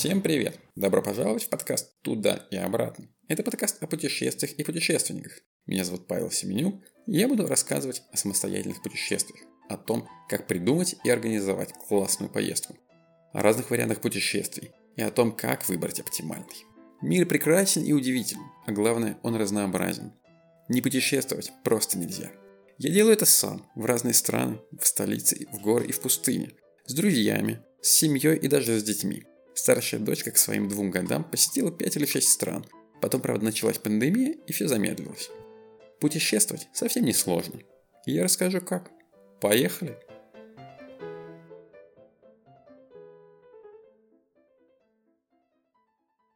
Всем привет! Добро пожаловать в подкаст «Туда и обратно». Это подкаст о путешествиях и путешественниках. Меня зовут Павел Семенюк, и я буду рассказывать о самостоятельных путешествиях, о том, как придумать и организовать классную поездку, о разных вариантах путешествий и о том, как выбрать оптимальный. Мир прекрасен и удивителен, а главное, он разнообразен. Не путешествовать просто нельзя. Я делаю это сам, в разные страны, в столице, в горы и в пустыне, с друзьями, с семьей и даже с детьми. Старшая дочка к своим двум годам посетила 5 или 6 стран. Потом, правда, началась пандемия и все замедлилось. Путешествовать совсем не сложно. И я расскажу как. Поехали!